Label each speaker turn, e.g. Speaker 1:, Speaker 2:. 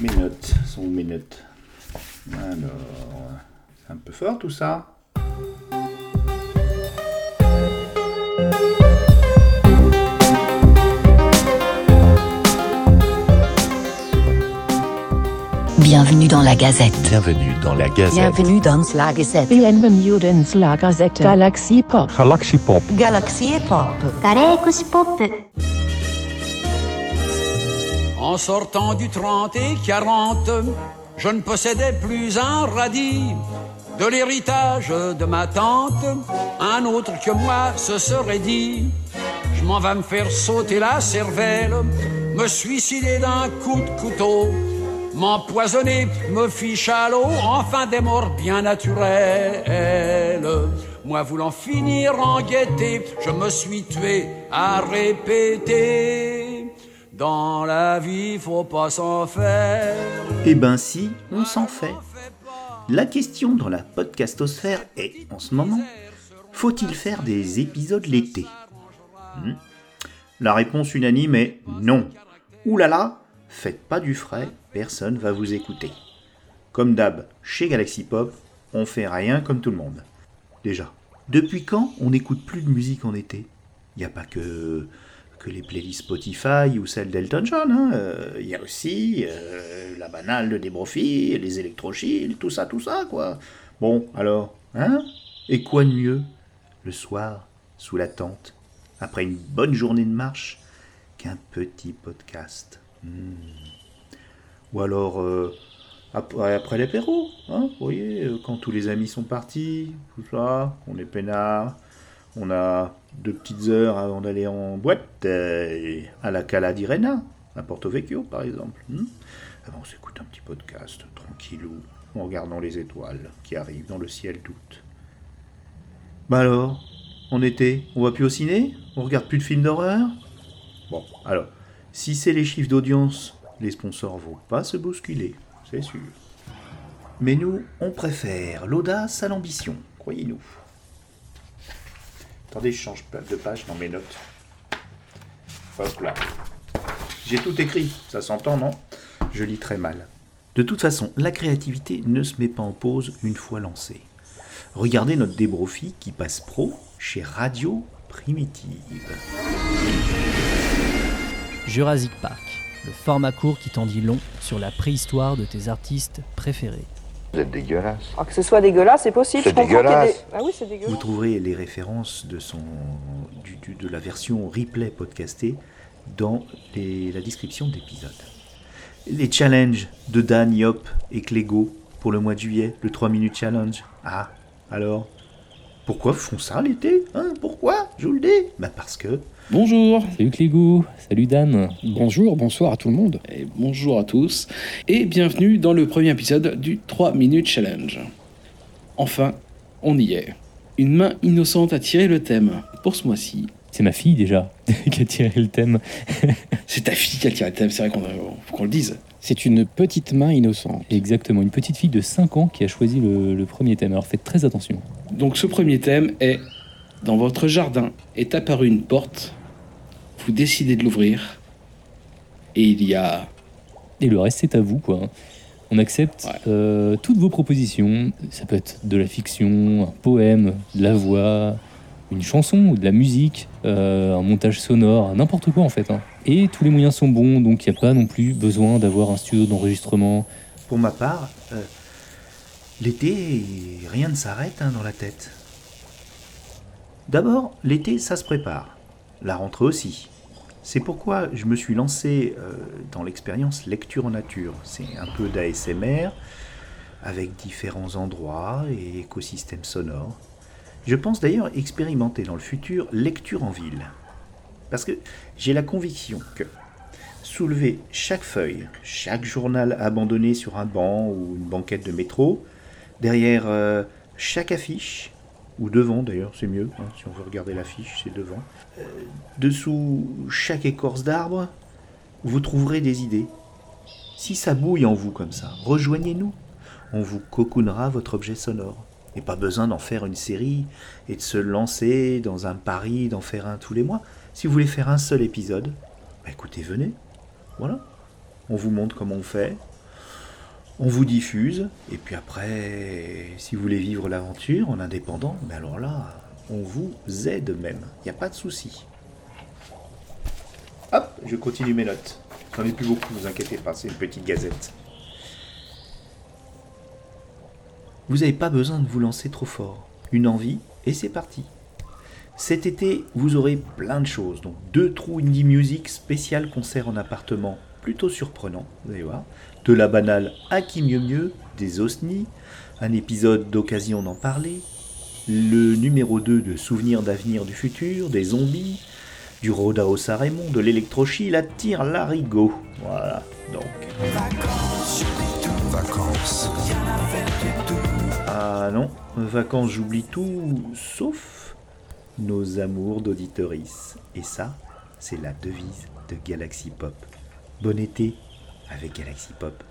Speaker 1: Mes notes sont mes. Alors, c'est un peu fort tout ça.
Speaker 2: Bienvenue dans la Gazette.
Speaker 3: Bienvenue dans la Gazette.
Speaker 2: Bienvenue dans la Gazette.
Speaker 4: Bienvenue dans la Gazette. Galaxy Pop.
Speaker 3: Galaxy Pop.
Speaker 2: Galaxy Pop.
Speaker 5: Galaxy Pop.
Speaker 6: En sortant du 30 et 40, je ne possédais plus un radis. De l'héritage de ma tante, un autre que moi se serait dit. Je m'en vais me faire sauter la cervelle, me suicider d'un coup de couteau, m'empoisonner, me fiche à l'eau, enfin des morts bien naturelles. Moi voulant finir en gaieté, je me suis tué à répéter. Dans la vie, faut pas s'en faire.
Speaker 1: Eh ben si, on s'en fait. La question dans la podcastosphère est, en ce moment, faut-il faire des épisodes l'été? Hmm? La réponse unanime est non. Ouh là là, faites pas du frais, personne va vous écouter. Comme d'hab, chez Galaxy Pop, on fait rien comme tout le monde. Déjà, depuis quand on n'écoute plus de musique en été? Il n'y a pas que, que les playlists Spotify ou celles d'Elton John. hein. Euh, Il y a aussi euh, la banale de Débrofi, les électrochiles, tout ça, tout ça, quoi. Bon, alors, hein? Et quoi de mieux Le soir, sous la tente, après une bonne journée de marche, qu'un petit podcast? Hmm. Ou alors, euh, après, l'apéro, hein, vous voyez, quand tous les amis sont partis, tout ça, on est peinard, on a deux petites heures avant d'aller en boîte, euh, à la Cala d'Irena, à Porto Vecchio par exemple. hmm. On s'écoute un petit podcast, tranquillou, en regardant les étoiles qui arrivent dans le ciel d'août. Bah alors, en été, on va plus au ciné? On regarde plus de films d'horreur? Bon, alors, si c'est les chiffres d'audience, les sponsors vont pas se bousculer, c'est sûr. Mais nous, on préfère l'audace à l'ambition, croyez-nous. Attendez, je change de page dans mes notes. Hop là. J'ai tout écrit, ça s'entend, non? Je lis très mal. De toute façon, la créativité ne se met pas en pause une fois lancée. Regardez notre débrofi qui passe pro chez Radio Primitive.
Speaker 7: Jurassic Park, le format court qui t'en dit long sur la préhistoire de tes artistes préférés.
Speaker 3: Vous êtes dégueulasse.
Speaker 8: Ah, que ce soit dégueulasse, c'est possible.
Speaker 3: C'est dégueulasse.
Speaker 8: des- Ah oui, c'est
Speaker 1: Vous trouverez les références de, son, du- du- de la version replay podcastée dans les- la description de l'épisode. Les challenges de Dan, Yop et Clégo pour le mois de juillet, le 3 minutes challenge. Ah, alors? Pourquoi font ça l'été hein Pourquoi Je vous le dis? Bah parce que
Speaker 9: Bonjour,
Speaker 10: Salut Clégou, salut Dan.
Speaker 9: bonjour, bonsoir à tout le monde, et bonjour à tous, et bienvenue dans le premier épisode du 3 minutes challenge. Enfin, on y est. Une main innocente a tiré le thème pour ce mois-ci.
Speaker 10: C'est ma fille déjà qui a tiré le thème.
Speaker 9: C'est ta fille qui a tiré le thème, c'est vrai qu'on faut qu'on le dise.
Speaker 11: C'est une petite main innocente.
Speaker 10: Exactement, une petite fille de 5 ans qui a choisi le, le premier thème. Alors faites très attention.
Speaker 9: Donc ce premier thème est Dans votre jardin est apparue une porte, vous décidez de l'ouvrir, et il y a...
Speaker 10: Et le reste c'est à vous quoi. On accepte
Speaker 9: Ouais.
Speaker 10: euh, toutes vos propositions. Ça peut être de la fiction, un poème, de la voix, une chanson ou de la musique, euh, un montage sonore, n'importe quoi en fait. hein. Et tous les moyens sont bons, donc il n'y a pas non plus besoin d'avoir un studio d'enregistrement.
Speaker 1: Pour ma part, euh, l'été, rien ne s'arrête hein, dans la tête. D'abord, l'été, ça se prépare. La rentrée aussi. C'est pourquoi je me suis lancé euh, dans l'expérience lecture en nature. C'est un peu d'ASMR, avec différents endroits et écosystèmes sonores. Je pense d'ailleurs expérimenter dans le futur lecture en ville. Parce que j'ai la conviction que soulever chaque feuille, chaque journal abandonné sur un banc ou une banquette de métro, derrière euh, chaque affiche, ou devant d'ailleurs, c'est mieux, hein, si on veut regarder l'affiche, c'est devant, euh, dessous chaque écorce d'arbre, vous trouverez des idées. Si ça bouille en vous comme ça, rejoignez-nous. On vous cocoonera votre objet sonore. Et pas besoin d'en faire une série et de se lancer dans un pari d'en faire un tous les mois. Si vous voulez faire un seul épisode, Bah écoutez, venez. Voilà. On vous montre comment on fait. On vous diffuse. Et puis après, si vous voulez vivre l'aventure en indépendant, mais alors là, on vous aide même. Il n'y a pas de souci. Hop, je continue mes notes. J'en ai plus beaucoup, vous inquiétez pas, c'est une petite gazette. Vous n'avez pas besoin de vous lancer trop fort. Une envie, et c'est parti. Cet été, vous aurez plein de choses. Donc deux trous indie music spécial concert en appartement, plutôt surprenant, vous allez. De la banale à qui mieux mieux, des osnis, un épisode d'occasion d'en parler, le numéro 2 de Souvenirs d'avenir du futur, des zombies, du Rodaos à Raymond, de l'électrochi, la tire, l'arigot. Voilà, donc. Ah non, vacances j'oublie tout, sauf nos amours d'auditeurice. Et ça, c'est la devise de Galaxy Pop. Bon été avec Galaxy Pop.